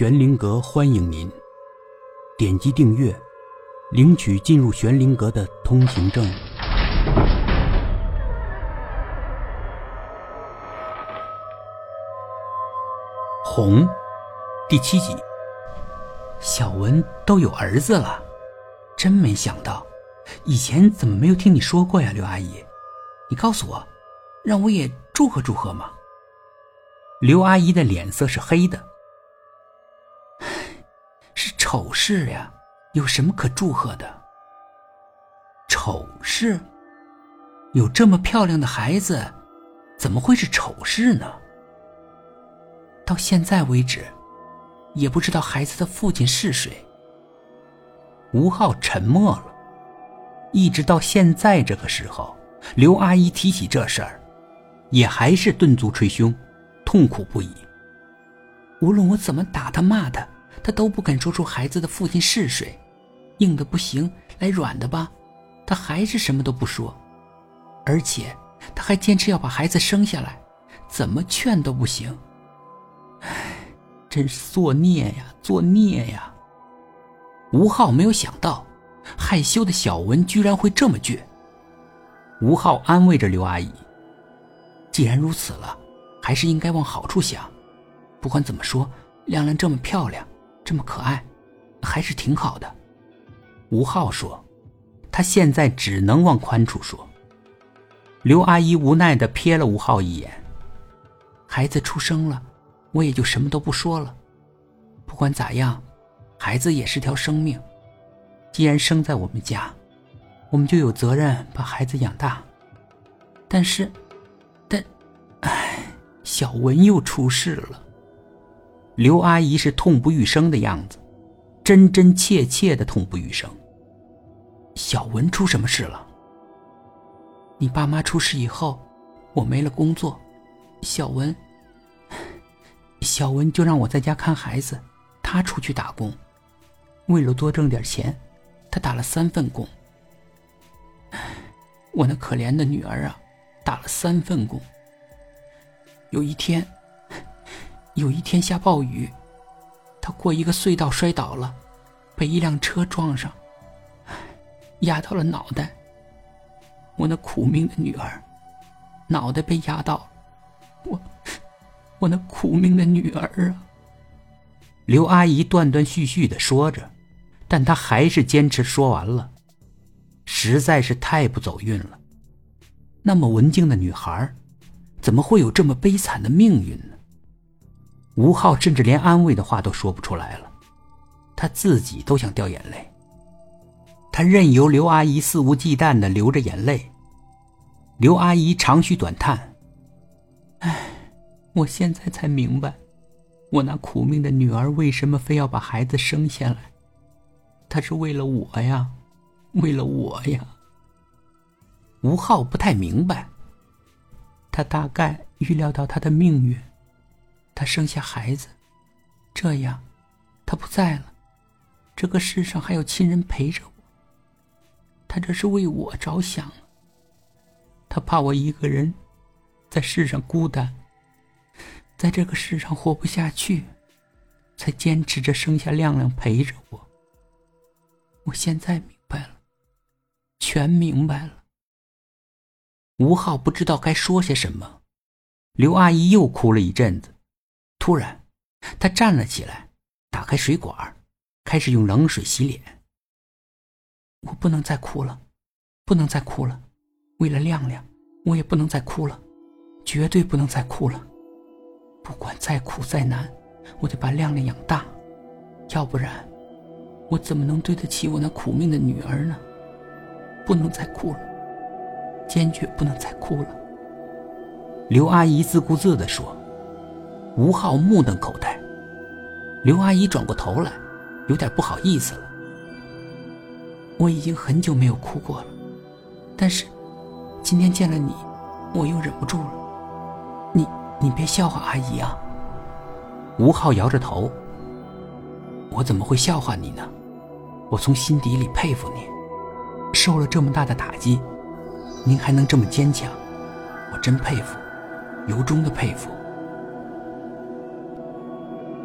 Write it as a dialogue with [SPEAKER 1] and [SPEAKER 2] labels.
[SPEAKER 1] 玄灵阁欢迎您，点击订阅，领取进入玄灵阁的通行证。红，第七集。小文都有儿子了，真没想到，以前怎么没有听你说过呀，刘阿姨？你告诉我，让我也祝贺祝贺嘛。刘阿姨的脸色是黑的，丑事呀，有什么可祝贺的？丑事？有这么漂亮的孩子，怎么会是丑事呢？到现在为止。也不知道孩子的父亲是谁。吴昊沉默了，一直到现在这个时候，刘阿姨提起这事儿，也还是顿足捶胸，痛苦不已。无论我怎么打他骂他，他都不肯说出孩子的父亲是谁，硬的不行，来软的吧，他还是什么都不说，而且他还坚持要把孩子生下来，怎么劝都不行。唉真是作孽呀，作孽呀！吴昊没有想到，害羞的小文居然会这么倔。吴昊安慰着刘阿姨：“既然如此了，还是应该往好处想。不管怎么说，亮亮这么漂亮，这么可爱，还是挺好的。”吴昊说：“他现在只能往宽处说。”刘阿姨无奈的瞥了吴昊一眼：“孩子出生了。”我也就什么都不说了。不管咋样，孩子也是条生命。既然生在我们家，我们就有责任把孩子养大。但是，但，唉，小文又出事了。刘阿姨是痛不欲生的样子，真真切切的痛不欲生。小文出什么事了？你爸妈出事以后，我没了工作，小文。小文就让我在家看孩子，他出去打工，为了多挣点钱，他打了三份工。我那可怜的女儿啊，打了三份工。有一天，有一天下暴雨，他过一个隧道摔倒了，被一辆车撞上，压到了脑袋。我那苦命的女儿，脑袋被压到，我。我那苦命的女儿啊！刘阿姨断断续续的说着，但她还是坚持说完了。实在是太不走运了。那么文静的女孩，怎么会有这么悲惨的命运呢？吴昊甚至连安慰的话都说不出来了，他自己都想掉眼泪。他任由刘阿姨肆无忌惮的流着眼泪。刘阿姨长吁短叹：“唉。”我现在才明白，我那苦命的女儿为什么非要把孩子生下来。她是为了我呀，为了我呀。吴昊不太明白，他大概预料到他的命运，她生下孩子，这样，她不在了，这个世上还有亲人陪着我。他这是为我着想他怕我一个人在世上孤单。在这个世上活不下去，才坚持着生下亮亮陪着我。我现在明白了，全明白了。吴昊不知道该说些什么，刘阿姨又哭了一阵子，突然，她站了起来，打开水管，开始用冷水洗脸。我不能再哭了，不能再哭了，为了亮亮，我也不能再哭了，绝对不能再哭了。不管再苦再难，我得把亮亮养大，要不然，我怎么能对得起我那苦命的女儿呢？不能再哭了，坚决不能再哭了。刘阿姨自顾自地说。吴昊目瞪口呆。刘阿姨转过头来，有点不好意思了。我已经很久没有哭过了，但是，今天见了你，我又忍不住了。你。你别笑话阿姨啊！吴昊摇着头。我怎么会笑话你呢？我从心底里佩服你，受了这么大的打击，您还能这么坚强，我真佩服，由衷的佩服。